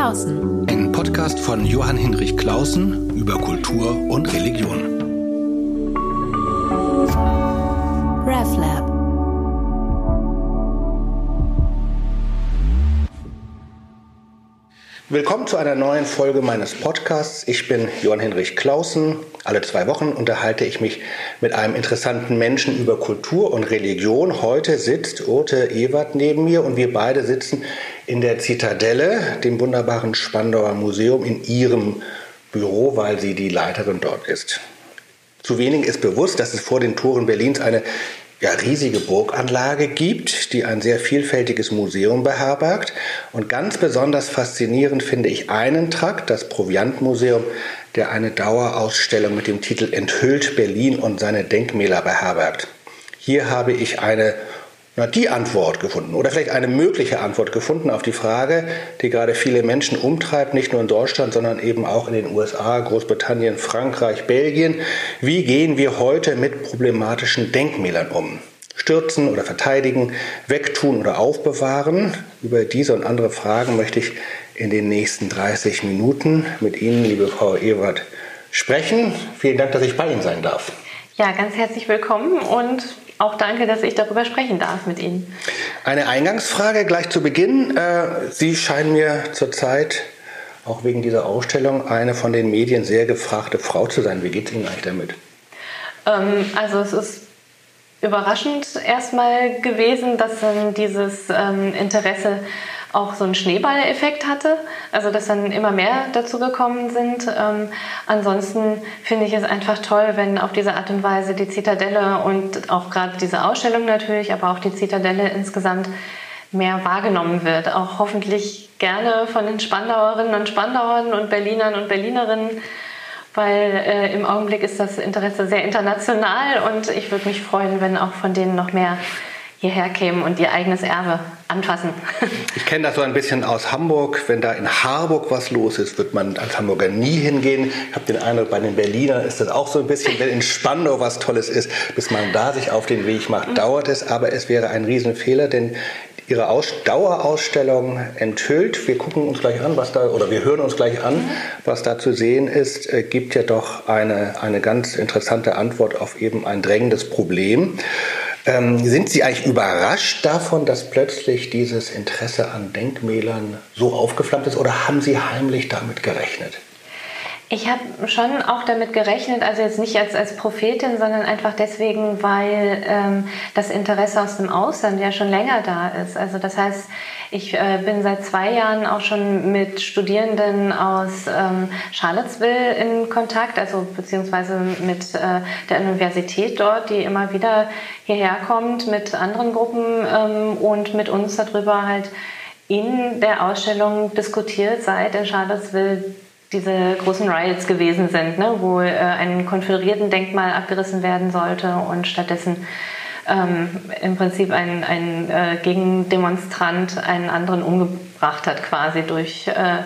Clausen. Ein Podcast von Johann Hinrich Clausen über Kultur und Religion. RevLab. Willkommen zu einer neuen Folge meines Podcasts. Ich bin Johann Hinrich Clausen. Alle zwei Wochen unterhalte ich mich mit einem interessanten Menschen über Kultur und Religion. Heute sitzt Urte Ewert neben mir und wir beide sitzen in der Zitadelle, dem wunderbaren Spandauer Museum, in ihrem Büro, weil sie die Leiterin dort ist. Zu wenigen ist bewusst, dass es vor den Toren Berlins eine ja, riesige Burganlage gibt, die ein sehr vielfältiges Museum beherbergt. Und ganz besonders faszinierend finde ich einen Trakt, das Proviantmuseum, der eine Dauerausstellung mit dem Titel Enthüllt Berlin und seine Denkmäler beherbergt. Hier habe ich eine na, die Antwort gefunden oder vielleicht eine mögliche Antwort gefunden auf die Frage, die gerade viele Menschen umtreibt, nicht nur in Deutschland, sondern eben auch in den USA, Großbritannien, Frankreich, Belgien. Wie gehen wir heute mit problematischen Denkmälern um? Stürzen oder verteidigen, wegtun oder aufbewahren? Über diese und andere Fragen möchte ich in den nächsten 30 Minuten mit Ihnen, liebe Frau Ewert, sprechen. Vielen Dank, dass ich bei Ihnen sein darf. Ja, ganz herzlich willkommen und auch danke, dass ich darüber sprechen darf mit Ihnen. Eine Eingangsfrage gleich zu Beginn. Äh, Sie scheinen mir zurzeit auch wegen dieser Ausstellung eine von den Medien sehr gefragte Frau zu sein. Wie geht es Ihnen eigentlich damit? Ähm, also es ist überraschend erstmal gewesen, dass dieses ähm, Interesse auch so einen Schneeballeffekt hatte, also dass dann immer mehr dazu gekommen sind. Ähm, ansonsten finde ich es einfach toll, wenn auf diese Art und Weise die Zitadelle und auch gerade diese Ausstellung natürlich, aber auch die Zitadelle insgesamt mehr wahrgenommen wird. Auch hoffentlich gerne von den Spandauerinnen und Spandauern und Berlinern und Berlinerinnen, weil äh, im Augenblick ist das Interesse sehr international und ich würde mich freuen, wenn auch von denen noch mehr hierher kämen und ihr eigenes Erbe anfassen. Ich kenne das so ein bisschen aus Hamburg. Wenn da in Harburg was los ist, wird man als Hamburger nie hingehen. Ich habe den Eindruck, bei den Berlinern ist das auch so ein bisschen, wenn in Spandau was Tolles ist, bis man da sich auf den Weg macht, dauert es. Aber es wäre ein Riesenfehler, denn Ihre Aus Dauerausstellung enthüllt. Wir gucken uns gleich an, was da, oder wir hören uns gleich an, was da zu sehen ist, äh, gibt ja doch eine, eine ganz interessante Antwort auf eben ein drängendes Problem. Ähm, sind Sie eigentlich überrascht davon, dass plötzlich dieses Interesse an Denkmälern so aufgeflammt ist oder haben Sie heimlich damit gerechnet? Ich habe schon auch damit gerechnet, also jetzt nicht als, als Prophetin, sondern einfach deswegen, weil ähm, das Interesse aus dem Ausland ja schon länger da ist. Also das heißt, ich äh, bin seit zwei Jahren auch schon mit Studierenden aus ähm, Charlottesville in Kontakt, also beziehungsweise mit äh, der Universität dort, die immer wieder hierher kommt mit anderen Gruppen ähm, und mit uns darüber halt in der Ausstellung diskutiert, seit in Charlottesville diese großen Riots gewesen sind, ne, wo äh, ein Konföderierten-Denkmal abgerissen werden sollte und stattdessen ähm, im Prinzip ein, ein äh, Gegendemonstrant einen anderen umgebracht hat, quasi durch, äh,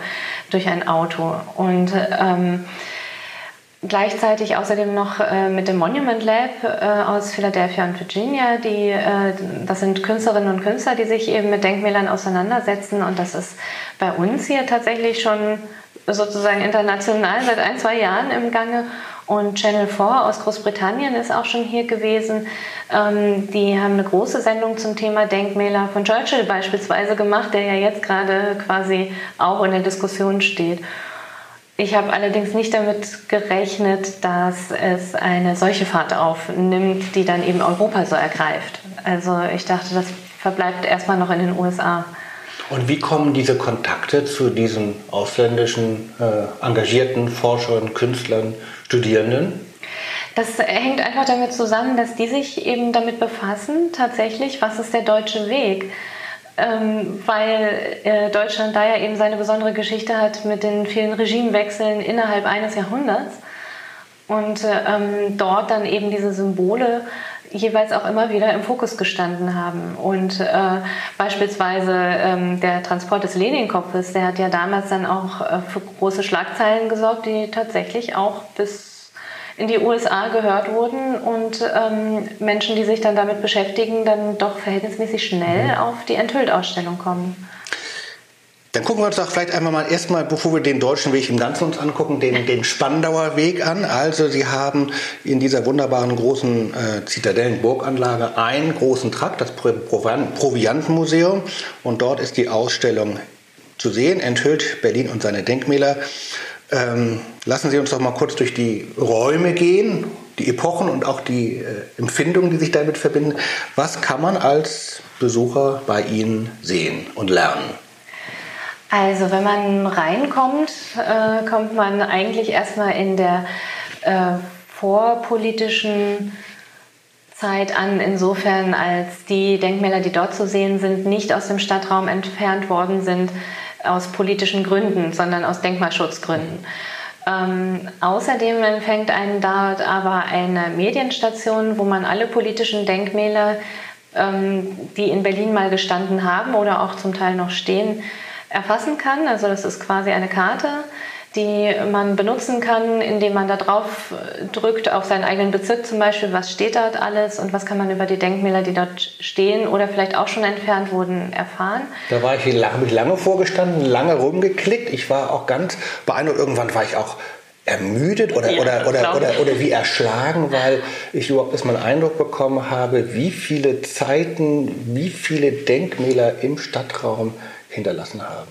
durch ein Auto. Und ähm, gleichzeitig außerdem noch äh, mit dem Monument Lab äh, aus Philadelphia und Virginia. Die, äh, das sind Künstlerinnen und Künstler, die sich eben mit Denkmälern auseinandersetzen. Und das ist bei uns hier tatsächlich schon sozusagen international seit ein, zwei Jahren im Gange. Und Channel 4 aus Großbritannien ist auch schon hier gewesen. Ähm, die haben eine große Sendung zum Thema Denkmäler von Churchill beispielsweise gemacht, der ja jetzt gerade quasi auch in der Diskussion steht. Ich habe allerdings nicht damit gerechnet, dass es eine solche Fahrt aufnimmt, die dann eben Europa so ergreift. Also ich dachte, das verbleibt erstmal noch in den USA. Und wie kommen diese Kontakte zu diesen ausländischen äh, engagierten Forschern, Künstlern, Studierenden? Das hängt einfach damit zusammen, dass die sich eben damit befassen, tatsächlich, was ist der deutsche Weg. Ähm, weil äh, Deutschland da ja eben seine besondere Geschichte hat mit den vielen Regimewechseln innerhalb eines Jahrhunderts und äh, ähm, dort dann eben diese Symbole jeweils auch immer wieder im Fokus gestanden haben. Und äh, beispielsweise ähm, der Transport des Leninkopfes, der hat ja damals dann auch äh, für große Schlagzeilen gesorgt, die tatsächlich auch bis in die USA gehört wurden und ähm, Menschen, die sich dann damit beschäftigen, dann doch verhältnismäßig schnell mhm. auf die Enthüllt-Ausstellung kommen. Dann gucken wir uns doch vielleicht einmal mal erstmal, bevor wir den deutschen Weg im Ganzen uns angucken, den, den Spandauer Weg an. Also Sie haben in dieser wunderbaren großen äh, Zitadellenburganlage einen großen Trakt, das Proviantenmuseum. Und dort ist die Ausstellung zu sehen, enthüllt Berlin und seine Denkmäler. Ähm, lassen Sie uns doch mal kurz durch die Räume gehen, die Epochen und auch die äh, Empfindungen, die sich damit verbinden. Was kann man als Besucher bei Ihnen sehen und lernen? Also wenn man reinkommt, äh, kommt man eigentlich erstmal in der äh, vorpolitischen Zeit an, insofern als die Denkmäler, die dort zu sehen sind, nicht aus dem Stadtraum entfernt worden sind aus politischen Gründen, sondern aus Denkmalschutzgründen. Ähm, außerdem empfängt einen dort aber eine Medienstation, wo man alle politischen Denkmäler, ähm, die in Berlin mal gestanden haben oder auch zum Teil noch stehen, erfassen kann. Also das ist quasi eine Karte, die man benutzen kann, indem man da drauf drückt, auf seinen eigenen Bezirk zum Beispiel, was steht dort alles und was kann man über die Denkmäler, die dort stehen oder vielleicht auch schon entfernt wurden, erfahren. Da war ich lange, lange vorgestanden, lange rumgeklickt. Ich war auch ganz beeindruckt. Irgendwann war ich auch ermüdet oder, ja, oder, oder, oder, oder wie erschlagen, weil ich überhaupt erstmal einen Eindruck bekommen habe, wie viele Zeiten, wie viele Denkmäler im Stadtraum hinterlassen haben.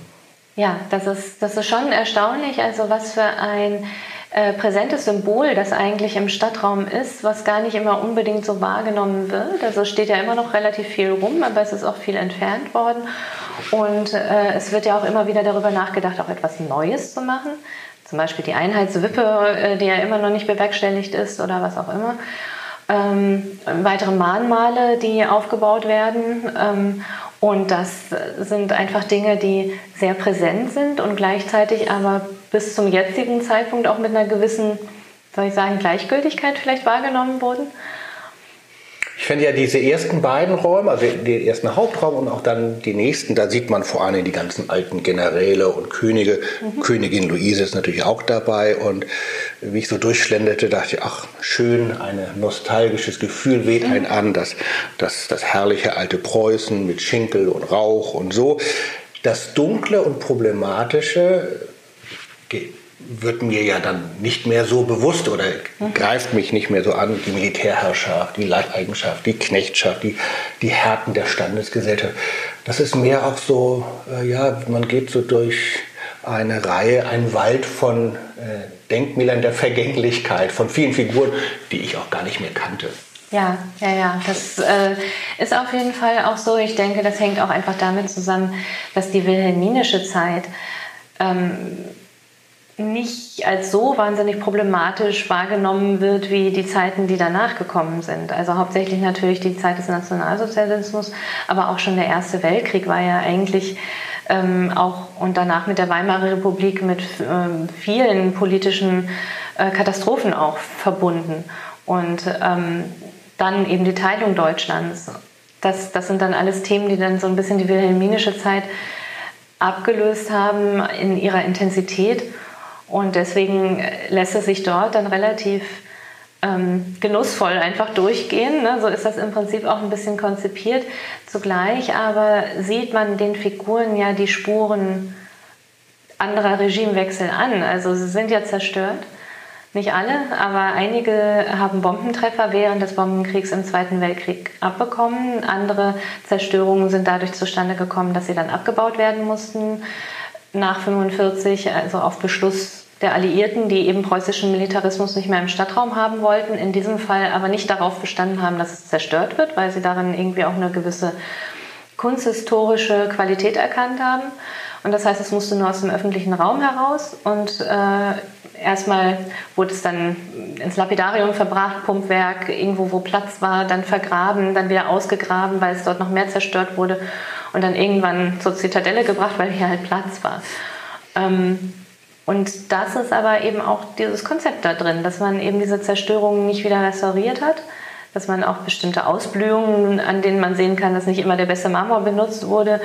Ja, das ist, das ist schon erstaunlich, also was für ein äh, präsentes Symbol das eigentlich im Stadtraum ist, was gar nicht immer unbedingt so wahrgenommen wird. Also es steht ja immer noch relativ viel rum, aber es ist auch viel entfernt worden. Und äh, es wird ja auch immer wieder darüber nachgedacht, auch etwas Neues zu machen. Zum Beispiel die Einheitswippe, äh, die ja immer noch nicht bewerkstelligt ist oder was auch immer. Ähm, weitere Mahnmale, die aufgebaut werden. Ähm, und das sind einfach Dinge, die sehr präsent sind und gleichzeitig aber bis zum jetzigen Zeitpunkt auch mit einer gewissen, soll ich sagen, Gleichgültigkeit vielleicht wahrgenommen wurden. Ich finde ja diese ersten beiden Räume, also den ersten Hauptraum und auch dann die nächsten, da sieht man vor allem die ganzen alten Generäle und Könige. Mhm. Königin Luise ist natürlich auch dabei. Und wie ich so durchschlenderte, dachte ich, ach, schön, ein nostalgisches Gefühl weht mhm. einen an, das, das, das herrliche alte Preußen mit Schinkel und Rauch und so. Das Dunkle und Problematische wird mir ja dann nicht mehr so bewusst oder mhm. greift mich nicht mehr so an, die Militärherrschaft, die Leibeigenschaft, die Knechtschaft, die, die Härten der Standesgesellschaft. Das ist mehr auch so, äh, ja, man geht so durch eine Reihe, ein Wald von äh, Denkmälern der Vergänglichkeit, von vielen Figuren, die ich auch gar nicht mehr kannte. Ja, ja, ja, das äh, ist auf jeden Fall auch so. Ich denke, das hängt auch einfach damit zusammen, dass die wilhelminische Zeit ähm, nicht als so wahnsinnig problematisch wahrgenommen wird wie die Zeiten, die danach gekommen sind. Also hauptsächlich natürlich die Zeit des Nationalsozialismus, aber auch schon der Erste Weltkrieg war ja eigentlich ähm, auch und danach mit der Weimarer Republik mit ähm, vielen politischen äh, Katastrophen auch verbunden. Und ähm, dann eben die Teilung Deutschlands. Das, das sind dann alles Themen, die dann so ein bisschen die wilhelminische Zeit abgelöst haben in ihrer Intensität. Und deswegen lässt es sich dort dann relativ ähm, genussvoll einfach durchgehen. Ne? So ist das im Prinzip auch ein bisschen konzipiert. Zugleich aber sieht man den Figuren ja die Spuren anderer Regimewechsel an. Also sie sind ja zerstört. Nicht alle, aber einige haben Bombentreffer während des Bombenkriegs im Zweiten Weltkrieg abbekommen. Andere Zerstörungen sind dadurch zustande gekommen, dass sie dann abgebaut werden mussten nach 1945, also auf Beschluss der Alliierten, die eben preußischen Militarismus nicht mehr im Stadtraum haben wollten, in diesem Fall aber nicht darauf bestanden haben, dass es zerstört wird, weil sie darin irgendwie auch eine gewisse kunsthistorische Qualität erkannt haben. Und das heißt, es musste nur aus dem öffentlichen Raum heraus und äh, erstmal wurde es dann ins Lapidarium verbracht, Pumpwerk, irgendwo, wo Platz war, dann vergraben, dann wieder ausgegraben, weil es dort noch mehr zerstört wurde und dann irgendwann zur Zitadelle gebracht, weil hier halt Platz war. Ähm, und das ist aber eben auch dieses Konzept da drin, dass man eben diese Zerstörungen nicht wieder restauriert hat, dass man auch bestimmte Ausblühungen, an denen man sehen kann, dass nicht immer der beste Marmor benutzt wurde,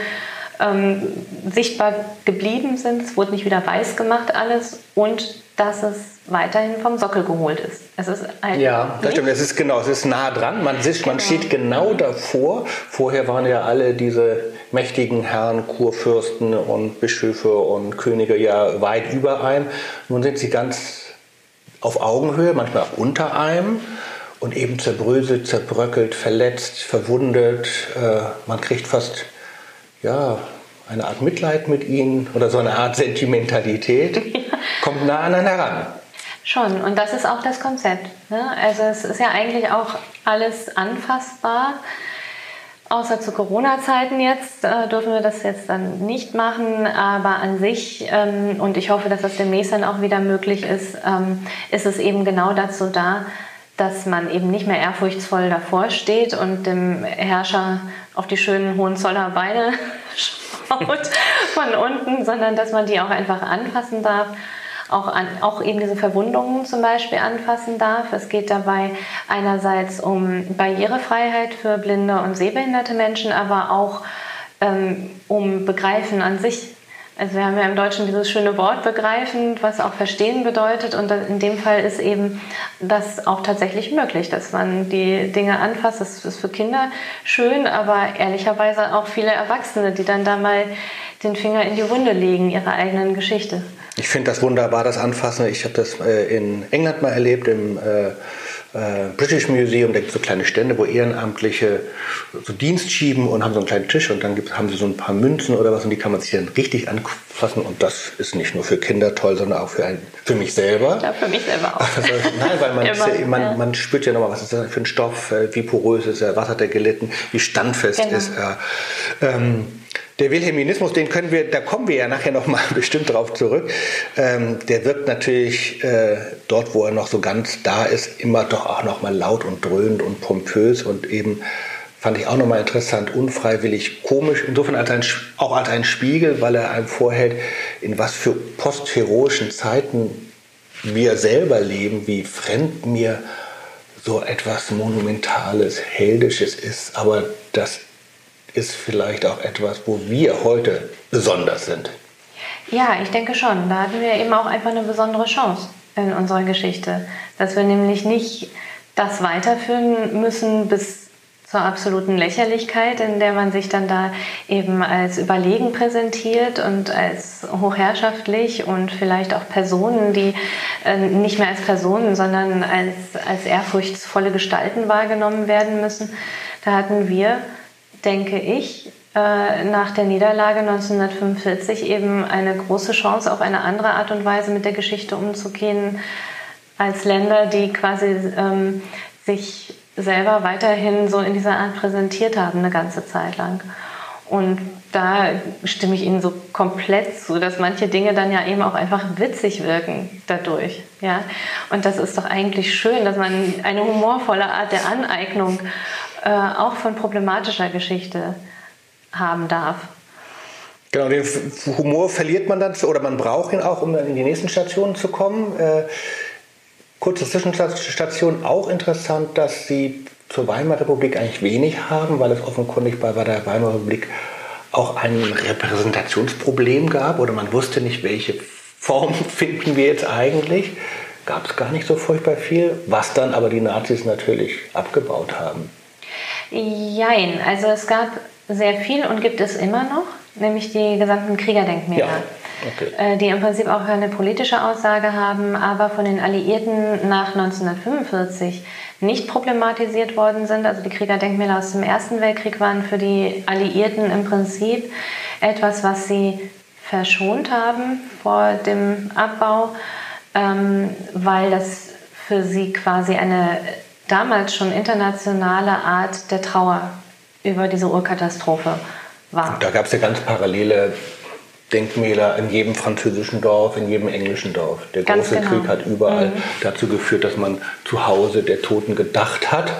ähm, sichtbar geblieben sind. Es wurde nicht wieder weiß gemacht alles und dass es weiterhin vom Sockel geholt ist. Es ist halt ja, das stimmt. Es ist genau, es ist nah dran. Man, sitzt, genau. man steht genau davor. Vorher waren ja alle diese mächtigen Herren, Kurfürsten und Bischöfe und Könige ja weit über einem. Nun sind sie ganz auf Augenhöhe, manchmal auch unter einem und eben zerbröselt, zerbröckelt, verletzt, verwundet. Äh, man kriegt fast ja, eine Art Mitleid mit ihnen oder so eine Art Sentimentalität. Kommt nah an einen heran. Schon, und das ist auch das Konzept. Ne? Also es ist ja eigentlich auch alles anfassbar. Außer zu Corona-Zeiten jetzt äh, dürfen wir das jetzt dann nicht machen, aber an sich, ähm, und ich hoffe, dass das demnächst dann auch wieder möglich ist, ähm, ist es eben genau dazu da, dass man eben nicht mehr ehrfurchtsvoll davor steht und dem Herrscher auf die schönen Hohenzoller Beine schaut von unten, sondern dass man die auch einfach anfassen darf. Auch, an, auch eben diese Verwundungen zum Beispiel anfassen darf. Es geht dabei einerseits um Barrierefreiheit für blinde und sehbehinderte Menschen, aber auch ähm, um Begreifen an sich also wir haben ja im Deutschen dieses schöne Wort begreifen, was auch verstehen bedeutet. Und in dem Fall ist eben das auch tatsächlich möglich, dass man die Dinge anfasst. Das ist für Kinder schön, aber ehrlicherweise auch viele Erwachsene, die dann da mal den Finger in die Wunde legen, ihrer eigenen Geschichte. Ich finde das wunderbar, das Anfassen. Ich habe das äh, in England mal erlebt, im äh, äh, British Museum, da gibt es so kleine Stände, wo Ehrenamtliche so Dienst schieben und haben so einen kleinen Tisch und dann gibt, haben sie so ein paar Münzen oder was und die kann man sich dann richtig anfassen und das ist nicht nur für Kinder toll, sondern auch für, ein, für mich selber. Ja, für mich selber auch. Also, nein, weil man, Immer, man, ja. man spürt ja nochmal, was ist das für ein Stoff, äh, wie porös ist er, was hat er gelitten, wie standfest genau. ist er. Ähm, der Wilhelminismus, den können wir, da kommen wir ja nachher noch mal bestimmt drauf zurück. Ähm, der wirkt natürlich äh, dort, wo er noch so ganz da ist, immer doch auch noch mal laut und dröhnend und pompös und eben fand ich auch noch mal interessant, unfreiwillig komisch. Insofern als ein, auch als ein Spiegel, weil er einem vorhält, in was für postheroischen Zeiten wir selber leben, wie fremd mir so etwas Monumentales, Heldisches ist, aber das ist vielleicht auch etwas, wo wir heute besonders sind. Ja, ich denke schon. Da hatten wir eben auch einfach eine besondere Chance in unserer Geschichte, dass wir nämlich nicht das weiterführen müssen bis zur absoluten Lächerlichkeit, in der man sich dann da eben als überlegen präsentiert und als hochherrschaftlich und vielleicht auch Personen, die äh, nicht mehr als Personen, sondern als, als ehrfurchtsvolle Gestalten wahrgenommen werden müssen. Da hatten wir denke ich, äh, nach der Niederlage 1945 eben eine große Chance, auf eine andere Art und Weise mit der Geschichte umzugehen, als Länder, die quasi ähm, sich selber weiterhin so in dieser Art präsentiert haben, eine ganze Zeit lang. Und da stimme ich Ihnen so komplett zu, dass manche Dinge dann ja eben auch einfach witzig wirken dadurch. Ja? Und das ist doch eigentlich schön, dass man eine humorvolle Art der Aneignung äh, auch von problematischer Geschichte haben darf. Genau, den Humor verliert man dann, oder man braucht ihn auch, um dann in die nächsten Stationen zu kommen. Äh, kurze Zwischenstation, auch interessant, dass Sie zur Weimarer Republik eigentlich wenig haben, weil es offenkundig bei der Weimarer Republik auch ein Repräsentationsproblem gab oder man wusste nicht, welche Form finden wir jetzt eigentlich. Gab es gar nicht so furchtbar viel, was dann aber die Nazis natürlich abgebaut haben. Jein, also es gab sehr viel und gibt es immer noch, nämlich die gesamten Kriegerdenkmäler. Ja. Okay. Äh, die im Prinzip auch eine politische Aussage haben, aber von den Alliierten nach 1945 nicht problematisiert worden sind. Also die Kriegerdenkmäler aus dem Ersten Weltkrieg waren für die Alliierten im Prinzip etwas, was sie verschont haben vor dem Abbau, ähm, weil das für sie quasi eine damals schon internationale Art der Trauer über diese Urkatastrophe war. Da gab es ja ganz parallele Denkmäler in jedem französischen Dorf, in jedem englischen Dorf. Der Ganz große genau. Krieg hat überall mhm. dazu geführt, dass man zu Hause der Toten gedacht hat,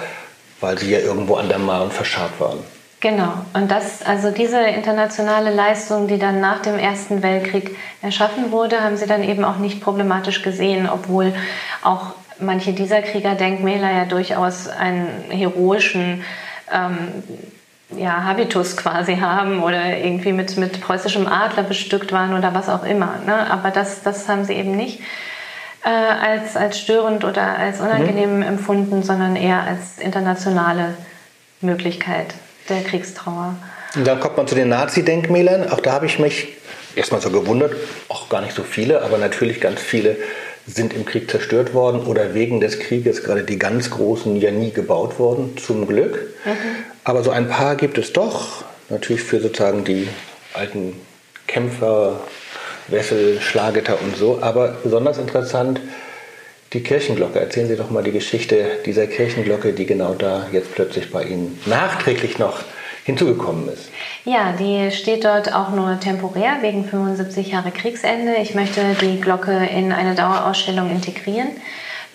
weil sie ja irgendwo an der Maren verscharrt waren. Genau. Und das, also diese internationale Leistung, die dann nach dem Ersten Weltkrieg erschaffen wurde, haben sie dann eben auch nicht problematisch gesehen, obwohl auch manche dieser Kriegerdenkmäler ja durchaus einen heroischen ähm, ja, Habitus quasi haben oder irgendwie mit, mit preußischem Adler bestückt waren oder was auch immer. Ne? Aber das, das haben sie eben nicht äh, als, als störend oder als unangenehm mhm. empfunden, sondern eher als internationale Möglichkeit der Kriegstrauer. Und dann kommt man zu den Nazi-Denkmälern. Auch da habe ich mich erstmal so gewundert, auch gar nicht so viele, aber natürlich ganz viele sind im Krieg zerstört worden oder wegen des Krieges, gerade die ganz großen, ja nie gebaut worden, zum Glück. Mhm. Aber so ein paar gibt es doch, natürlich für sozusagen die alten Kämpfer, Wessel, Schlageter und so. Aber besonders interessant die Kirchenglocke. Erzählen Sie doch mal die Geschichte dieser Kirchenglocke, die genau da jetzt plötzlich bei Ihnen nachträglich noch hinzugekommen ist. Ja, die steht dort auch nur temporär wegen 75 Jahre Kriegsende. Ich möchte die Glocke in eine Dauerausstellung integrieren,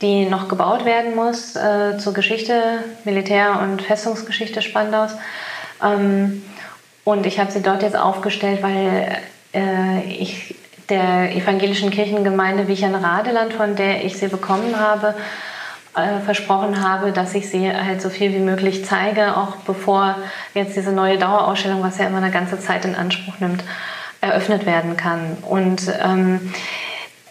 die noch gebaut werden muss äh, zur Geschichte, Militär- und Festungsgeschichte Spandaus. Ähm, und ich habe sie dort jetzt aufgestellt, weil äh, ich der evangelischen Kirchengemeinde Wichern-Radeland, von der ich sie bekommen habe, äh, versprochen habe, dass ich sie halt so viel wie möglich zeige, auch bevor jetzt diese neue Dauerausstellung, was ja immer eine ganze Zeit in Anspruch nimmt, eröffnet werden kann. Und ähm,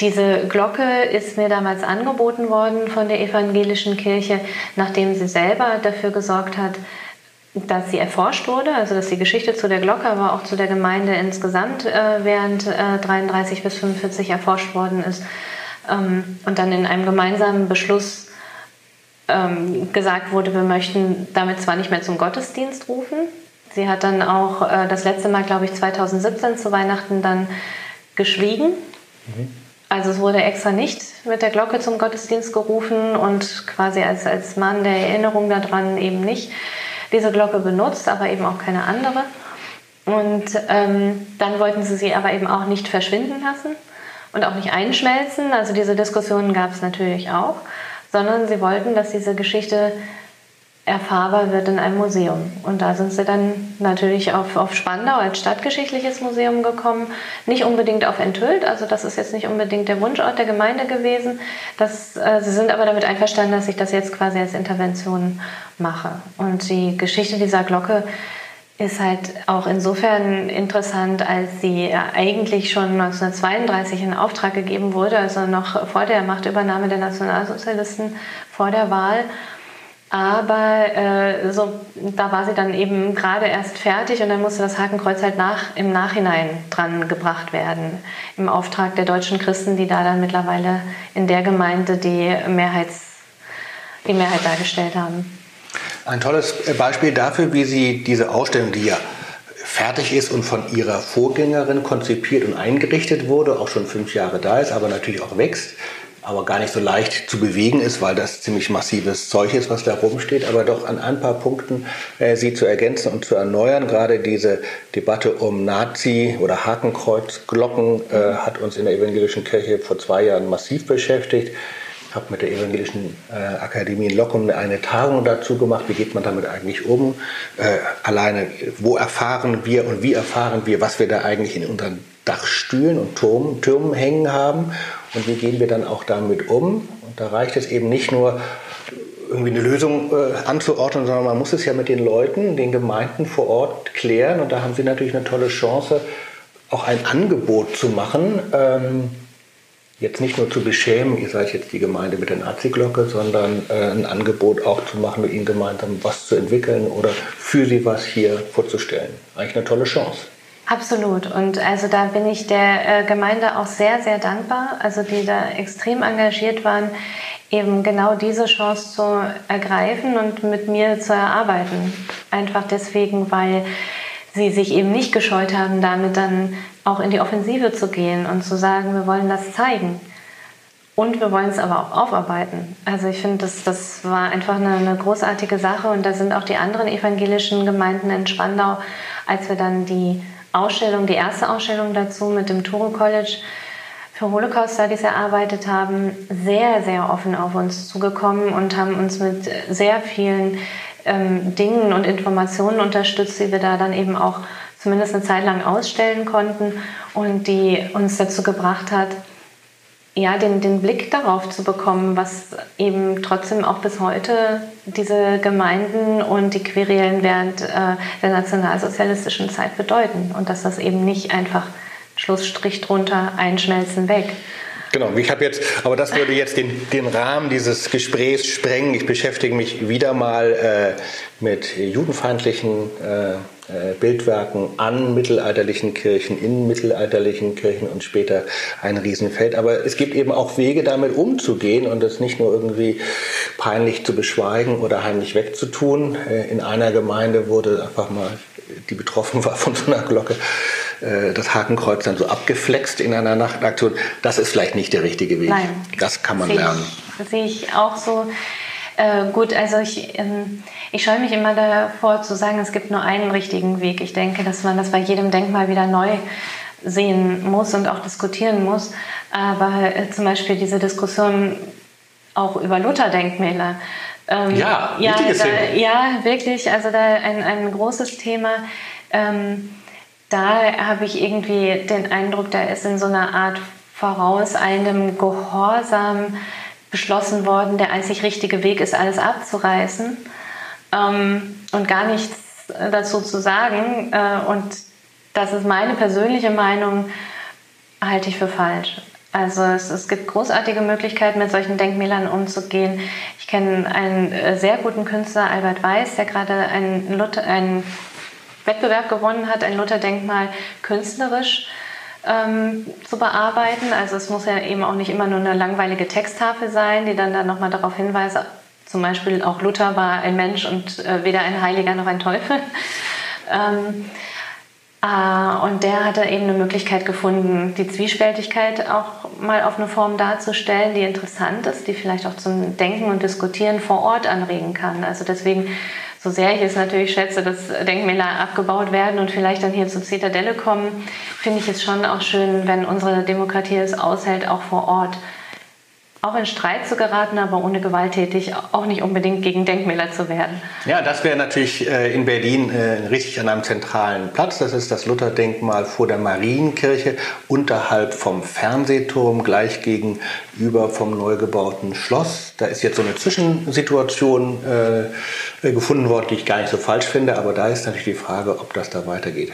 diese Glocke ist mir damals angeboten worden von der evangelischen Kirche, nachdem sie selber dafür gesorgt hat, dass sie erforscht wurde, also dass die Geschichte zu der Glocke, aber auch zu der Gemeinde insgesamt äh, während äh, 33 bis 45 erforscht worden ist ähm, und dann in einem gemeinsamen Beschluss ähm, gesagt wurde, wir möchten damit zwar nicht mehr zum Gottesdienst rufen. Sie hat dann auch äh, das letzte Mal, glaube ich, 2017 zu Weihnachten dann geschwiegen. Mhm. Also es wurde extra nicht mit der Glocke zum Gottesdienst gerufen und quasi als, als Mann der Erinnerung daran eben nicht diese Glocke benutzt, aber eben auch keine andere. Und ähm, dann wollten sie sie aber eben auch nicht verschwinden lassen und auch nicht einschmelzen. Also diese Diskussionen gab es natürlich auch, sondern sie wollten, dass diese Geschichte erfahrbar wird in einem Museum. Und da sind sie dann natürlich auf, auf Spandau als stadtgeschichtliches Museum gekommen, nicht unbedingt auf Enthüllt, also das ist jetzt nicht unbedingt der Wunschort der Gemeinde gewesen. Das, äh, sie sind aber damit einverstanden, dass ich das jetzt quasi als Intervention mache. Und die Geschichte dieser Glocke ist halt auch insofern interessant, als sie eigentlich schon 1932 in Auftrag gegeben wurde, also noch vor der Machtübernahme der Nationalsozialisten, vor der Wahl. Aber äh, so, da war sie dann eben gerade erst fertig und dann musste das Hakenkreuz halt nach, im Nachhinein dran gebracht werden. Im Auftrag der deutschen Christen, die da dann mittlerweile in der Gemeinde die, Mehrheits, die Mehrheit dargestellt haben. Ein tolles Beispiel dafür, wie Sie diese Ausstellung, die ja fertig ist und von ihrer Vorgängerin konzipiert und eingerichtet wurde, auch schon fünf Jahre da ist, aber natürlich auch wächst, aber gar nicht so leicht zu bewegen ist, weil das ziemlich massives Zeug ist, was da rumsteht, aber doch an ein paar Punkten äh, sie zu ergänzen und zu erneuern. Gerade diese Debatte um Nazi- oder Hakenkreuzglocken äh, hat uns in der evangelischen Kirche vor zwei Jahren massiv beschäftigt. Ich habe mit der Evangelischen äh, Akademie in Lockum eine Tagung dazu gemacht. Wie geht man damit eigentlich um? Äh, alleine, wo erfahren wir und wie erfahren wir, was wir da eigentlich in unseren Dachstühlen und Turm, Türmen hängen haben und wie gehen wir dann auch damit um. Und da reicht es eben nicht nur, irgendwie eine Lösung äh, anzuordnen, sondern man muss es ja mit den Leuten, den Gemeinden vor Ort klären. Und da haben Sie natürlich eine tolle Chance, auch ein Angebot zu machen. Ähm, jetzt nicht nur zu beschämen, ihr seid jetzt die Gemeinde mit der Nazi-Glocke, sondern äh, ein Angebot auch zu machen, mit ihnen gemeinsam was zu entwickeln oder für sie was hier vorzustellen. Eigentlich eine tolle Chance. Absolut. Und also da bin ich der äh, Gemeinde auch sehr, sehr dankbar, also die da extrem engagiert waren, eben genau diese Chance zu ergreifen und mit mir zu erarbeiten. Einfach deswegen, weil sie sich eben nicht gescheut haben, damit dann auch in die Offensive zu gehen und zu sagen, wir wollen das zeigen. Und wir wollen es aber auch aufarbeiten. Also ich finde, das, das war einfach eine, eine großartige Sache und da sind auch die anderen evangelischen Gemeinden in Spandau, als wir dann die Ausstellung, die erste Ausstellung dazu mit dem Toro College für Holocaust Studies erarbeitet haben, sehr, sehr offen auf uns zugekommen und haben uns mit sehr vielen ähm, Dingen und Informationen unterstützt, die wir da dann eben auch zumindest eine Zeit lang ausstellen konnten und die uns dazu gebracht hat, ja, den, den Blick darauf zu bekommen, was eben trotzdem auch bis heute diese Gemeinden und die Querelen während äh, der nationalsozialistischen Zeit bedeuten und dass das eben nicht einfach Schlussstrich drunter einschmelzen weg. Genau, ich habe jetzt, aber das würde jetzt den, den Rahmen dieses Gesprächs sprengen. Ich beschäftige mich wieder mal äh, mit judenfeindlichen äh, äh, Bildwerken an mittelalterlichen Kirchen, in mittelalterlichen Kirchen und später ein Riesenfeld. Aber es gibt eben auch Wege, damit umzugehen und das nicht nur irgendwie peinlich zu beschweigen oder heimlich wegzutun. Äh, in einer Gemeinde wurde einfach mal, die betroffen war von so einer Glocke, äh, das Hakenkreuz dann so abgeflext in einer Nachtaktion. Das ist vielleicht nicht der richtige Weg. Nein. Das kann man sehe lernen. Ich, sehe ich auch so. Äh, gut, also ich, ähm, ich scheue mich immer davor zu sagen, es gibt nur einen richtigen Weg. Ich denke, dass man das bei jedem Denkmal wieder neu sehen muss und auch diskutieren muss. Aber äh, zum Beispiel diese Diskussion auch über Luther-Denkmäler. Ähm, ja, ja, da, ja, wirklich. Also da ein, ein großes Thema. Ähm, da habe ich irgendwie den Eindruck, da ist in so einer Art vorauseilendem Gehorsam beschlossen worden, der einzig richtige Weg ist, alles abzureißen ähm, und gar nichts dazu zu sagen. Äh, und das ist meine persönliche Meinung, halte ich für falsch. Also es, es, gibt großartige Möglichkeiten, mit solchen Denkmälern umzugehen. Ich kenne einen äh, sehr guten Künstler, Albert Weiß, der gerade einen, Luther, Wettbewerb gewonnen hat, ein Lutherdenkmal künstlerisch ähm, zu bearbeiten. Also es muss ja eben auch nicht immer nur eine langweilige Texttafel sein, die dann, dann nochmal darauf hinweist, zum Beispiel auch Luther war ein Mensch und äh, weder ein Heiliger noch ein Teufel. ähm, äh, und der hatte eben eine Möglichkeit gefunden, die Zwiespältigkeit auch mal auf eine Form darzustellen, die interessant ist, die vielleicht auch zum Denken und Diskutieren vor Ort anregen kann. Also deswegen so sehr ich es natürlich schätze, dass Denkmäler abgebaut werden und vielleicht dann hier zur Zitadelle kommen, finde ich es schon auch schön, wenn unsere Demokratie es aushält, auch vor Ort auch in Streit zu geraten, aber ohne gewalttätig auch nicht unbedingt gegen Denkmäler zu werden. Ja, das wäre natürlich äh, in Berlin äh, richtig an einem zentralen Platz. Das ist das Lutherdenkmal vor der Marienkirche, unterhalb vom Fernsehturm, gleich gegenüber vom neu gebauten Schloss. Da ist jetzt so eine Zwischensituation äh, gefunden worden, die ich gar nicht so falsch finde, aber da ist natürlich die Frage, ob das da weitergeht.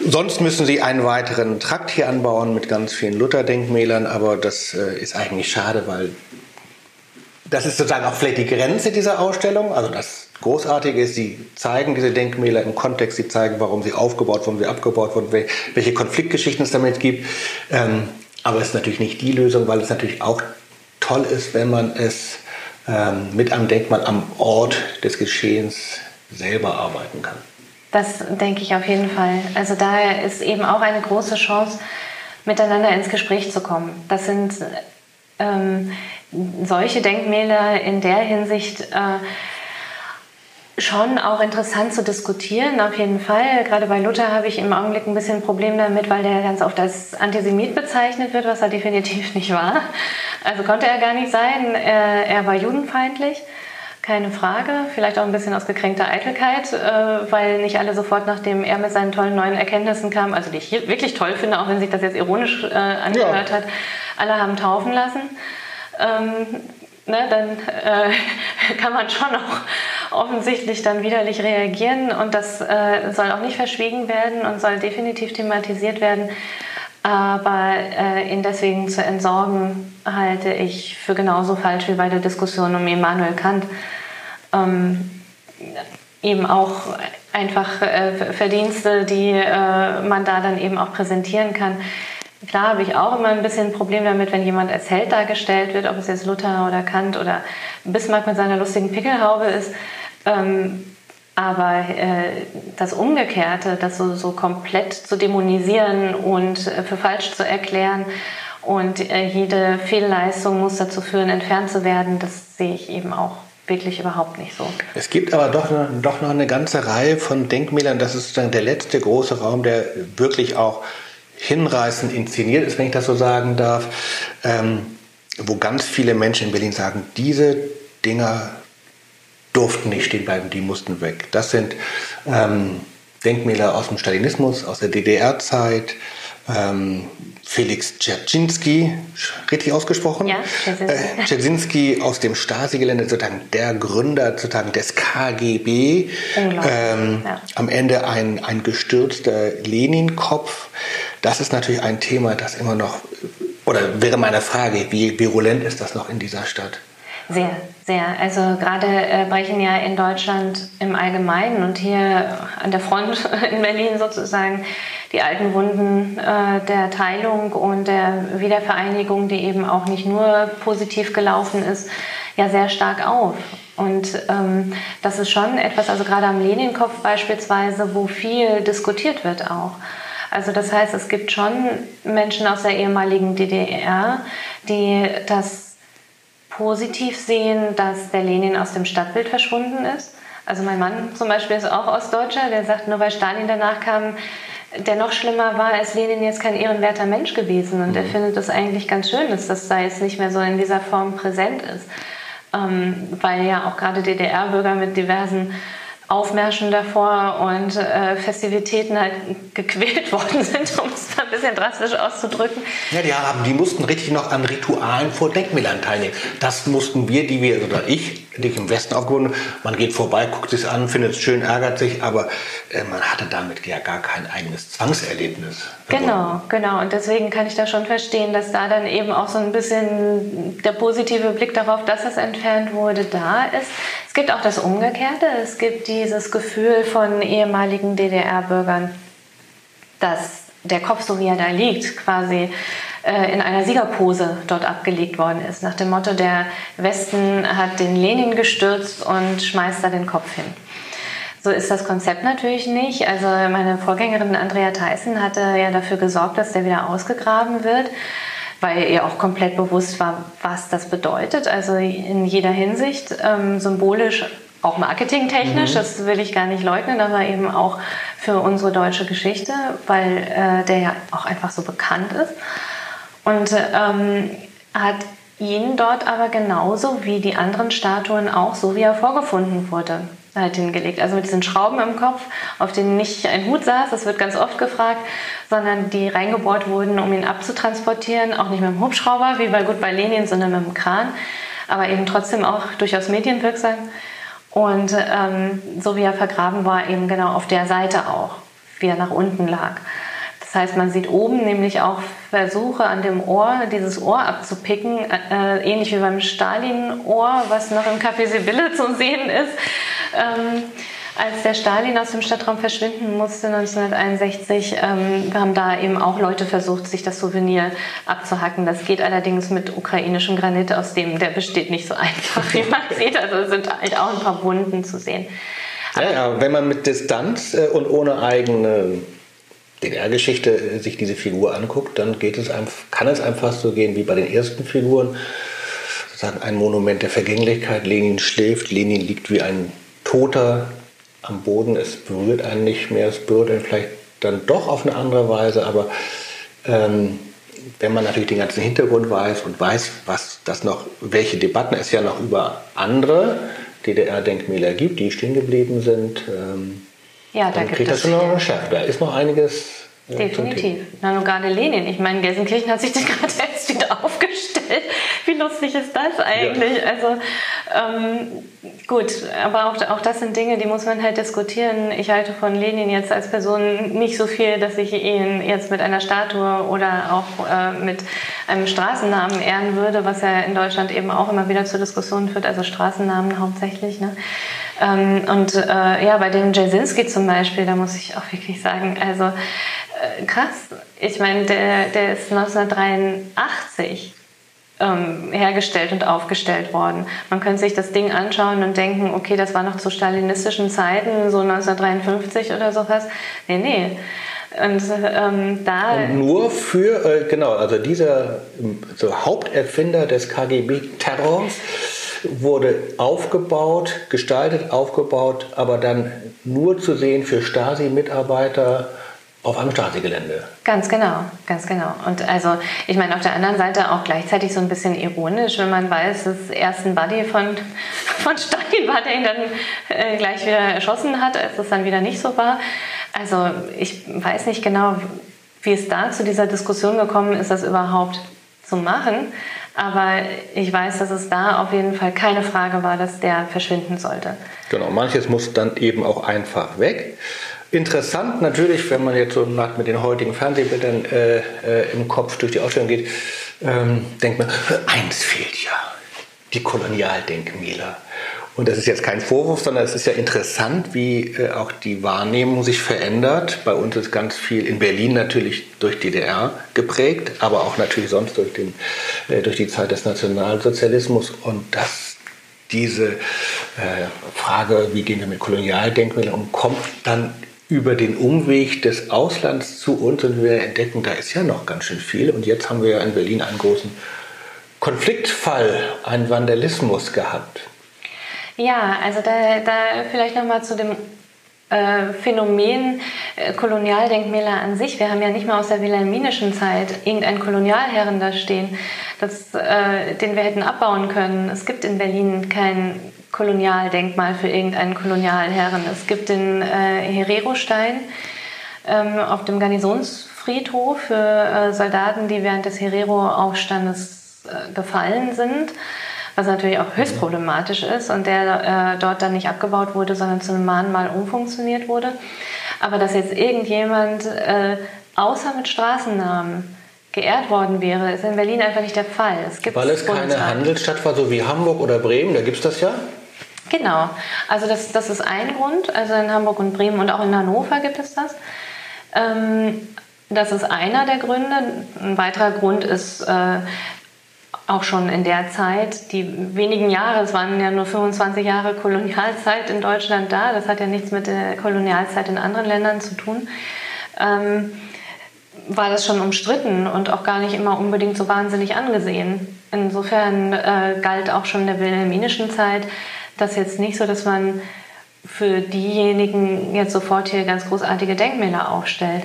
Sonst müssen sie einen weiteren Trakt hier anbauen mit ganz vielen Luther-Denkmälern, aber das äh, ist eigentlich schade, weil das ist sozusagen auch vielleicht die Grenze dieser Ausstellung. Also das Großartige ist, sie zeigen diese Denkmäler im Kontext, sie zeigen, warum sie aufgebaut wurden, wie abgebaut wurden, welche Konfliktgeschichten es damit gibt. Ähm, aber es ist natürlich nicht die Lösung, weil es natürlich auch toll ist, wenn man es ähm, mit einem Denkmal am Ort des Geschehens selber arbeiten kann. Das denke ich auf jeden Fall. Also daher ist eben auch eine große Chance, miteinander ins Gespräch zu kommen. Das sind ähm, solche Denkmäler in der Hinsicht äh, schon auch interessant zu diskutieren, auf jeden Fall. Gerade bei Luther habe ich im Augenblick ein bisschen ein Problem damit, weil der ganz oft als Antisemit bezeichnet wird, was er definitiv nicht war. Also konnte er gar nicht sein. Er, er war judenfeindlich. Keine Frage, vielleicht auch ein bisschen aus gekränkter Eitelkeit, äh, weil nicht alle sofort, nachdem er mit seinen tollen neuen Erkenntnissen kam, also die ich wirklich toll finde, auch wenn sich das jetzt ironisch äh, angehört ja. hat, alle haben taufen lassen. Ähm, ne, dann äh, kann man schon auch offensichtlich dann widerlich reagieren und das äh, soll auch nicht verschwiegen werden und soll definitiv thematisiert werden. Aber äh, ihn deswegen zu entsorgen, halte ich für genauso falsch wie bei der Diskussion um Immanuel Kant. Ähm, eben auch einfach äh, Verdienste, die äh, man da dann eben auch präsentieren kann. Klar habe ich auch immer ein bisschen ein Problem damit, wenn jemand als Held dargestellt wird, ob es jetzt Luther oder Kant oder Bismarck mit seiner lustigen Pickelhaube ist. Ähm, aber äh, das Umgekehrte, das so, so komplett zu dämonisieren und äh, für falsch zu erklären und äh, jede Fehlleistung muss dazu führen, entfernt zu werden, das sehe ich eben auch wirklich überhaupt nicht so. Es gibt aber doch, doch noch eine ganze Reihe von Denkmälern. Das ist dann der letzte große Raum, der wirklich auch hinreißend inszeniert ist, wenn ich das so sagen darf, ähm, wo ganz viele Menschen in Berlin sagen, diese Dinger durften nicht stehen bleiben, die mussten weg. Das sind ähm, Denkmäler aus dem Stalinismus, aus der DDR-Zeit, ähm, Felix Dzerzhinsky, richtig ausgesprochen? Ja, äh, Dzerzhinsky aus dem Stasi-Gelände, sozusagen der Gründer sozusagen des KGB. Ähm, ja. Am Ende ein, ein gestürzter Lenin-Kopf. Das ist natürlich ein Thema, das immer noch, oder wäre meine Frage, wie virulent ist das noch in dieser Stadt? Sehr, sehr. Also gerade äh, brechen ja in Deutschland im Allgemeinen und hier an der Front in Berlin sozusagen die alten Wunden äh, der Teilung und der Wiedervereinigung, die eben auch nicht nur positiv gelaufen ist, ja sehr stark auf. Und ähm, das ist schon etwas, also gerade am Leninkopf beispielsweise, wo viel diskutiert wird auch. Also das heißt, es gibt schon Menschen aus der ehemaligen DDR, die das positiv sehen, dass der Lenin aus dem Stadtbild verschwunden ist. Also mein Mann zum Beispiel ist auch Ostdeutscher, der sagt, nur weil Stalin danach kam, der noch schlimmer war, ist Lenin jetzt kein ehrenwerter Mensch gewesen. Und mhm. er findet es eigentlich ganz schön, dass das da jetzt nicht mehr so in dieser Form präsent ist. Ähm, weil ja auch gerade DDR-Bürger mit diversen Aufmärschen davor und äh, Festivitäten halt gequält worden sind, um es ein bisschen drastisch auszudrücken. Ja, die Araben, die mussten richtig noch an Ritualen vor Denkmälern teilnehmen. Das mussten wir, die wir, oder ich, ich im Westen aufgewohnt man geht vorbei, guckt sich an, findet es schön, ärgert sich, aber äh, man hatte damit ja gar kein eigenes Zwangserlebnis. Genau, genau. Und deswegen kann ich da schon verstehen, dass da dann eben auch so ein bisschen der positive Blick darauf, dass es entfernt wurde, da ist. Es gibt auch das Umgekehrte. Es gibt dieses Gefühl von ehemaligen DDR-Bürgern, dass der Kopf, so wie er da liegt, quasi äh, in einer Siegerpose dort abgelegt worden ist. Nach dem Motto, der Westen hat den Lenin gestürzt und schmeißt da den Kopf hin. So ist das Konzept natürlich nicht. Also meine Vorgängerin Andrea Theissen hatte ja dafür gesorgt, dass der wieder ausgegraben wird, weil ihr auch komplett bewusst war, was das bedeutet. Also in jeder Hinsicht ähm, symbolisch, auch marketingtechnisch, mhm. das will ich gar nicht leugnen, aber eben auch für unsere deutsche Geschichte, weil äh, der ja auch einfach so bekannt ist. Und ähm, hat ihn dort aber genauso wie die anderen Statuen auch so, wie er vorgefunden wurde, halt hingelegt. Also mit diesen Schrauben im Kopf, auf denen nicht ein Hut saß, das wird ganz oft gefragt, sondern die reingebohrt wurden, um ihn abzutransportieren, auch nicht mit dem Hubschrauber, wie bei bei Lenin, sondern mit dem Kran, aber eben trotzdem auch durchaus medienwirksam. Und ähm, so wie er vergraben war, eben genau auf der Seite auch, wie er nach unten lag. Das heißt, man sieht oben nämlich auch Versuche an dem Ohr, dieses Ohr abzupicken, äh, ähnlich wie beim Stalin-Ohr, was noch im Café Sibylle zu sehen ist. Ähm, als der Stalin aus dem Stadtraum verschwinden musste 1961, ähm, haben da eben auch Leute versucht, sich das Souvenir abzuhacken. Das geht allerdings mit ukrainischem Granit, aus dem der besteht nicht so einfach, wie man sieht. Also sind halt auch ein paar Wunden zu sehen. Ja, ja, wenn man mit Distanz äh, und ohne eigene DDR-Geschichte äh, sich diese Figur anguckt, dann geht es einem, kann es einfach so gehen wie bei den ersten Figuren. Sozusagen ein Monument der Vergänglichkeit. Lenin schläft, Lenin liegt wie ein Toter am Boden. Es berührt einen nicht mehr, es berührt einen vielleicht dann doch auf eine andere Weise, aber ähm, wenn man natürlich den ganzen Hintergrund weiß und weiß, was das noch, welche Debatten es ja noch über andere DDR-Denkmäler gibt, die stehen geblieben sind, ähm, ja, da dann kriegt das schon noch eine Schärfe. Da ist noch einiges Definitiv. Na, und gerade Lenin. Ich meine, Gelsenkirchen hat sich das gerade erst wieder aufgestellt. Wie lustig ist das eigentlich? Ja. Also, ähm, gut, aber auch, auch das sind Dinge, die muss man halt diskutieren. Ich halte von Lenin jetzt als Person nicht so viel, dass ich ihn jetzt mit einer Statue oder auch äh, mit einem Straßennamen ehren würde, was ja in Deutschland eben auch immer wieder zur Diskussion führt, also Straßennamen hauptsächlich. Ne? Ähm, und äh, ja, bei dem Jasinski zum Beispiel, da muss ich auch wirklich sagen, also äh, krass. Ich meine, der, der ist 1983 ähm, hergestellt und aufgestellt worden. Man könnte sich das Ding anschauen und denken, okay, das war noch zu stalinistischen Zeiten, so 1953 oder sowas. Nee, nee. Und, ähm, da und nur für, äh, genau, also dieser so Haupterfinder des KGB-Terrors wurde aufgebaut, gestaltet, aufgebaut, aber dann nur zu sehen für Stasi-Mitarbeiter auf einem Stasi-Gelände. Ganz genau, ganz genau. Und also, ich meine, auf der anderen Seite auch gleichzeitig so ein bisschen ironisch, wenn man weiß, dass erst ein Buddy von, von Stalin war, der ihn dann äh, gleich wieder erschossen hat, als es dann wieder nicht so war. Also, ich weiß nicht genau, wie es da zu dieser Diskussion gekommen ist, das überhaupt zu machen. Aber ich weiß, dass es da auf jeden Fall keine Frage war, dass der verschwinden sollte. Genau, manches muss dann eben auch einfach weg. Interessant natürlich, wenn man jetzt so mit den heutigen Fernsehbildern äh, äh, im Kopf durch die Ausstellung geht, ähm, denkt man, eins fehlt ja, die Kolonialdenkmäler. Und das ist jetzt kein Vorwurf, sondern es ist ja interessant, wie äh, auch die Wahrnehmung sich verändert. Bei uns ist ganz viel in Berlin natürlich durch DDR geprägt, aber auch natürlich sonst durch, den, äh, durch die Zeit des Nationalsozialismus. Und dass diese äh, Frage, wie gehen wir mit Kolonialdenkmälern um, kommt dann über den Umweg des Auslands zu uns und wir entdecken, da ist ja noch ganz schön viel. Und jetzt haben wir ja in Berlin einen großen Konfliktfall, einen Vandalismus gehabt. Ja, also da, da vielleicht nochmal zu dem äh, Phänomen äh, Kolonialdenkmäler an sich. Wir haben ja nicht mal aus der wilhelminischen Zeit irgendeinen Kolonialherren da stehen, das, äh, den wir hätten abbauen können. Es gibt in Berlin kein Kolonialdenkmal für irgendeinen Kolonialherren. Es gibt den äh, Herero-Stein ähm, auf dem Garnisonsfriedhof für äh, Soldaten, die während des Herero-Aufstandes äh, gefallen sind was natürlich auch höchst problematisch ist und der äh, dort dann nicht abgebaut wurde, sondern zu einem Mahnmal umfunktioniert wurde. Aber dass jetzt irgendjemand äh, außer mit Straßennamen geehrt worden wäre, ist in Berlin einfach nicht der Fall. Es gibt Weil es keine Handelsstadt war, so wie Hamburg oder Bremen, da gibt es das ja? Genau, also das, das ist ein Grund. Also in Hamburg und Bremen und auch in Hannover gibt es das. Ähm, das ist einer der Gründe. Ein weiterer Grund ist äh, auch schon in der Zeit, die wenigen Jahre, es waren ja nur 25 Jahre Kolonialzeit in Deutschland da, das hat ja nichts mit der Kolonialzeit in anderen Ländern zu tun, ähm, war das schon umstritten und auch gar nicht immer unbedingt so wahnsinnig angesehen. Insofern äh, galt auch schon in der wilhelminischen Zeit das jetzt nicht so, dass man für diejenigen jetzt sofort hier ganz großartige Denkmäler aufstellt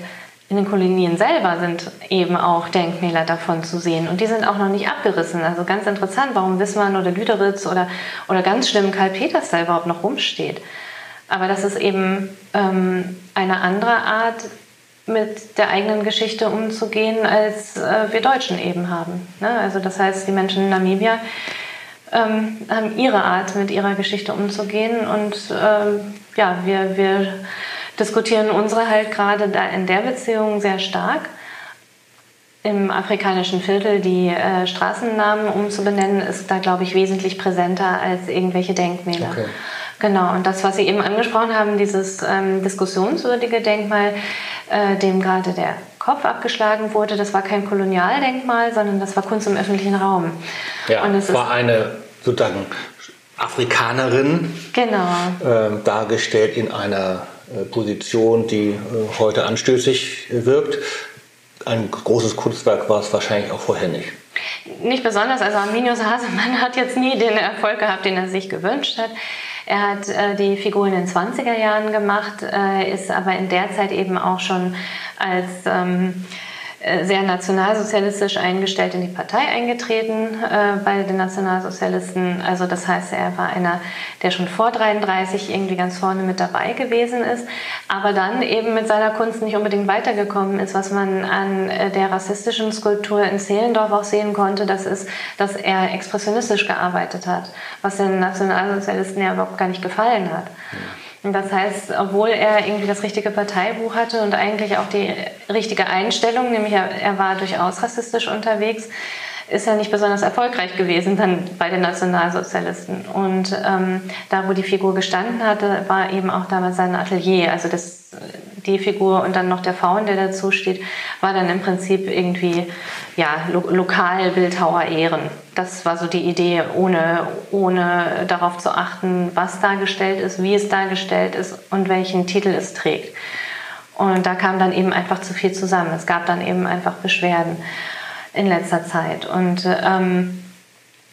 in den Kolonien selber sind eben auch Denkmäler davon zu sehen. Und die sind auch noch nicht abgerissen. Also ganz interessant, warum Wismar oder Lüderitz oder, oder ganz schlimm Karl Peters da überhaupt noch rumsteht. Aber das ist eben ähm, eine andere Art, mit der eigenen Geschichte umzugehen, als äh, wir Deutschen eben haben. Ne? Also das heißt, die Menschen in Namibia ähm, haben ihre Art, mit ihrer Geschichte umzugehen. Und ähm, ja, wir, wir diskutieren unsere halt gerade da in der Beziehung sehr stark. Im afrikanischen Viertel die äh, Straßennamen umzubenennen, ist da, glaube ich, wesentlich präsenter als irgendwelche Denkmäler. Okay. Genau, und das, was Sie eben angesprochen haben, dieses ähm, diskussionswürdige Denkmal, äh, dem gerade der Kopf abgeschlagen wurde, das war kein Kolonialdenkmal, sondern das war Kunst im öffentlichen Raum. Ja, und es war eine sozusagen Afrikanerin genau. äh, dargestellt in einer Position, die äh, heute anstößig wirkt. Ein großes Kunstwerk war es wahrscheinlich auch vorher nicht. Nicht besonders. Also Arminius Hasemann hat jetzt nie den Erfolg gehabt, den er sich gewünscht hat. Er hat äh, die Figur in den 20er Jahren gemacht, äh, ist aber in der Zeit eben auch schon als ähm, äh, sehr nationalsozialistisch eingestellt in die Partei eingetreten äh, bei den Nationalsozialisten. Also das heißt, er war einer, der schon vor 33 irgendwie ganz vorne mit dabei gewesen ist, aber dann eben mit seiner Kunst nicht unbedingt weitergekommen ist. Was man an äh, der rassistischen Skulptur in Zehlendorf auch sehen konnte, das ist, dass er expressionistisch gearbeitet hat, was den Nationalsozialisten ja überhaupt gar nicht gefallen hat. Ja. Das heißt, obwohl er irgendwie das richtige Parteibuch hatte und eigentlich auch die richtige Einstellung, nämlich er, er war durchaus rassistisch unterwegs, ist er nicht besonders erfolgreich gewesen dann bei den Nationalsozialisten. Und ähm, da, wo die Figur gestanden hatte, war eben auch damals sein Atelier. Also das, die Figur und dann noch der Faun, der dazu steht, war dann im Prinzip irgendwie ja, Lo Lokalbildhauer ehren. Das war so die Idee, ohne, ohne darauf zu achten, was dargestellt ist, wie es dargestellt ist und welchen Titel es trägt. Und da kam dann eben einfach zu viel zusammen. Es gab dann eben einfach Beschwerden in letzter Zeit. Und ähm,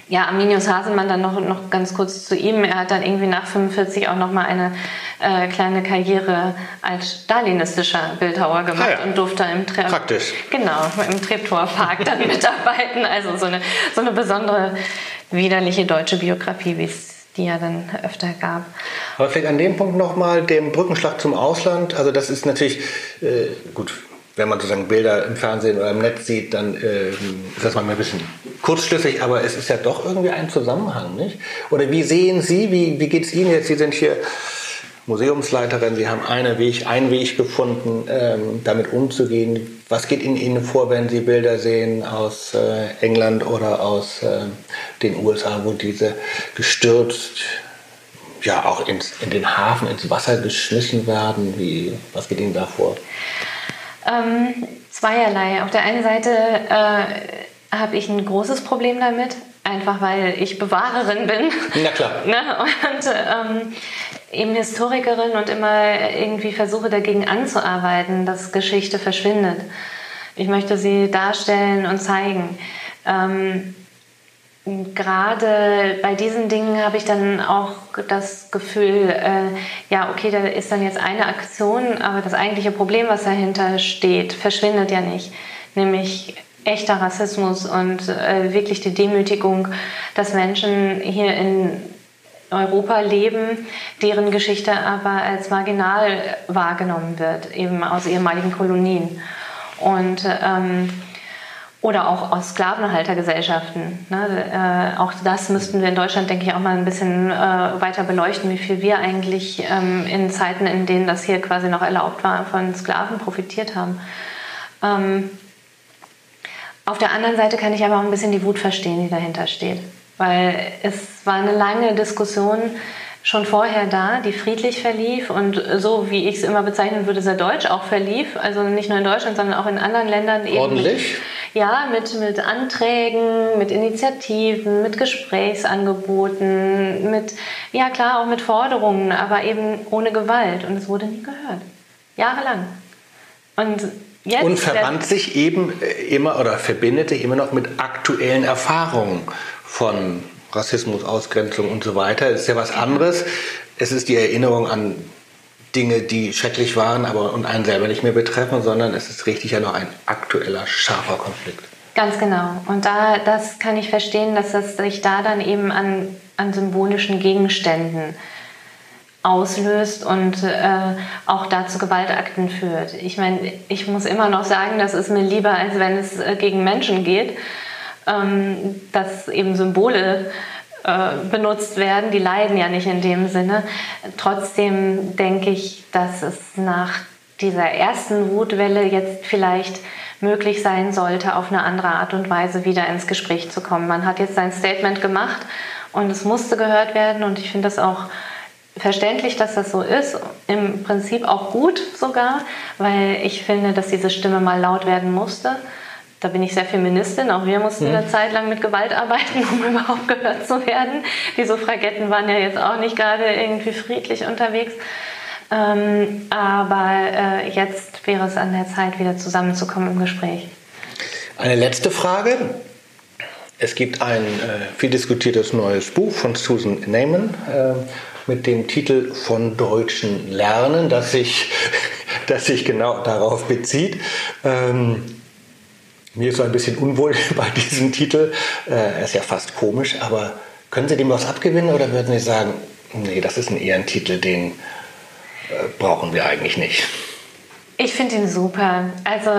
ja, Arminius Haselmann dann noch, noch ganz kurz zu ihm. Er hat dann irgendwie nach 45 auch noch mal eine äh, kleine Karriere als stalinistischer Bildhauer gemacht ah ja. und durfte im Tre Praktisch. Genau, im Treptower Park dann mitarbeiten. Also so eine, so eine besondere widerliche deutsche Biografie, wie es die ja dann öfter gab. Aber vielleicht an dem Punkt nochmal, dem Brückenschlag zum Ausland. Also das ist natürlich, äh, gut, wenn man sozusagen Bilder im Fernsehen oder im Netz sieht, dann äh, ist das manchmal ein bisschen kurzschlüssig, aber es ist ja doch irgendwie ein Zusammenhang, nicht? Oder wie sehen Sie, wie, wie geht es Ihnen jetzt? Sie sind hier Museumsleiterin, Sie haben einen Weg, einen Weg gefunden, ähm, damit umzugehen. Was geht Ihnen, Ihnen vor, wenn Sie Bilder sehen aus äh, England oder aus äh, den USA, wo diese gestürzt ja auch ins, in den Hafen, ins Wasser geschmissen werden? Wie, was geht Ihnen da vor? Ähm, zweierlei. Auf der einen Seite äh, habe ich ein großes Problem damit, einfach weil ich Bewahrerin bin. Na klar. ne? Und ähm, eben Historikerin und immer irgendwie versuche dagegen anzuarbeiten, dass Geschichte verschwindet. Ich möchte sie darstellen und zeigen. Ähm, gerade bei diesen Dingen habe ich dann auch das Gefühl, äh, ja, okay, da ist dann jetzt eine Aktion, aber das eigentliche Problem, was dahinter steht, verschwindet ja nicht. Nämlich echter Rassismus und äh, wirklich die Demütigung, dass Menschen hier in Europa leben, deren Geschichte aber als marginal wahrgenommen wird, eben aus ehemaligen Kolonien. Und ähm, oder auch aus Sklavenhaltergesellschaften. Ne? Äh, auch das müssten wir in Deutschland, denke ich, auch mal ein bisschen äh, weiter beleuchten, wie viel wir eigentlich ähm, in Zeiten, in denen das hier quasi noch erlaubt war, von Sklaven profitiert haben. Ähm, auf der anderen Seite kann ich aber auch ein bisschen die Wut verstehen, die dahinter steht. Weil es war eine lange Diskussion schon vorher da, die friedlich verlief und so, wie ich es immer bezeichnen würde, sehr deutsch auch verlief. Also nicht nur in Deutschland, sondern auch in anderen Ländern. Eben Ordentlich? Mit, ja, mit, mit Anträgen, mit Initiativen, mit Gesprächsangeboten, mit, ja klar, auch mit Forderungen, aber eben ohne Gewalt. Und es wurde nie gehört. Jahrelang. Und Jetzt und verband sich eben äh, immer oder verbindete immer noch mit aktuellen Erfahrungen von Rassismus, Ausgrenzung und so weiter. Das ist ja was anderes. Es ist die Erinnerung an Dinge, die schrecklich waren, aber und einen selber nicht mehr betreffen, sondern es ist richtig ja noch ein aktueller, scharfer Konflikt. Ganz genau. Und da, das kann ich verstehen, dass das sich da dann eben an, an symbolischen Gegenständen auslöst und äh, auch dazu Gewaltakten führt. Ich meine, ich muss immer noch sagen, das ist mir lieber, als wenn es äh, gegen Menschen geht, ähm, dass eben Symbole benutzt werden. Die leiden ja nicht in dem Sinne. Trotzdem denke ich, dass es nach dieser ersten Wutwelle jetzt vielleicht möglich sein sollte, auf eine andere Art und Weise wieder ins Gespräch zu kommen. Man hat jetzt sein Statement gemacht und es musste gehört werden und ich finde das auch verständlich, dass das so ist. Im Prinzip auch gut sogar, weil ich finde, dass diese Stimme mal laut werden musste. Da bin ich sehr Feministin. Auch wir mussten mhm. eine Zeit lang mit Gewalt arbeiten, um überhaupt gehört zu werden. Die Suffragetten waren ja jetzt auch nicht gerade irgendwie friedlich unterwegs. Ähm, aber äh, jetzt wäre es an der Zeit, wieder zusammenzukommen im Gespräch. Eine letzte Frage. Es gibt ein äh, viel diskutiertes neues Buch von Susan Neyman äh, mit dem Titel Von Deutschen lernen, das sich, das sich genau darauf bezieht. Ähm, mir ist so ein bisschen unwohl bei diesem Titel. Äh, er ist ja fast komisch, aber können Sie dem was abgewinnen oder würden Sie sagen, nee, das ist ein eher ein Titel, den äh, brauchen wir eigentlich nicht? Ich finde ihn super. Also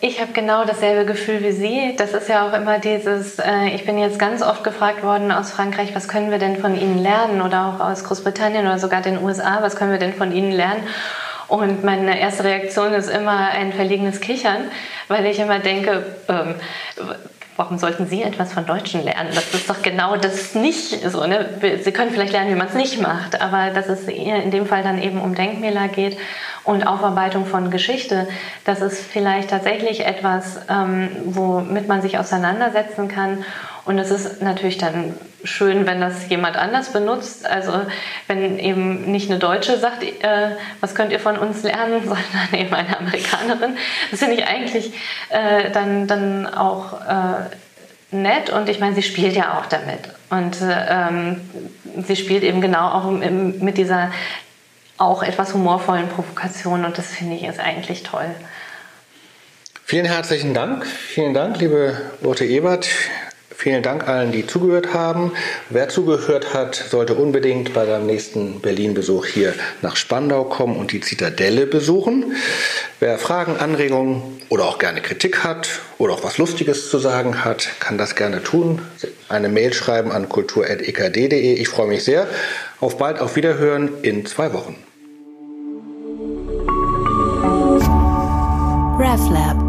ich habe genau dasselbe Gefühl wie Sie. Das ist ja auch immer dieses, äh, ich bin jetzt ganz oft gefragt worden aus Frankreich, was können wir denn von Ihnen lernen? Oder auch aus Großbritannien oder sogar den USA, was können wir denn von Ihnen lernen? Und meine erste Reaktion ist immer ein verlegenes Kichern, weil ich immer denke, ähm, warum sollten Sie etwas von Deutschen lernen? Das ist doch genau das nicht so. Ne? Sie können vielleicht lernen, wie man es nicht macht, aber dass es in dem Fall dann eben um Denkmäler geht und Aufarbeitung von Geschichte, das ist vielleicht tatsächlich etwas, ähm, womit man sich auseinandersetzen kann. Und es ist natürlich dann schön, wenn das jemand anders benutzt. Also wenn eben nicht eine Deutsche sagt, äh, was könnt ihr von uns lernen, sondern eben eine Amerikanerin. Das finde ich eigentlich äh, dann, dann auch äh, nett und ich meine, sie spielt ja auch damit. Und ähm, sie spielt eben genau auch mit dieser auch etwas humorvollen Provokationen und das finde ich ist eigentlich toll. Vielen herzlichen Dank. Vielen Dank, liebe Urte Ebert, Vielen Dank allen, die zugehört haben. Wer zugehört hat, sollte unbedingt bei seinem nächsten Berlin-Besuch hier nach Spandau kommen und die Zitadelle besuchen. Wer Fragen, Anregungen oder auch gerne Kritik hat oder auch was Lustiges zu sagen hat, kann das gerne tun. Eine Mail schreiben an kultur.ekd.de. Ich freue mich sehr. Auf bald, auf Wiederhören in zwei Wochen. RefLab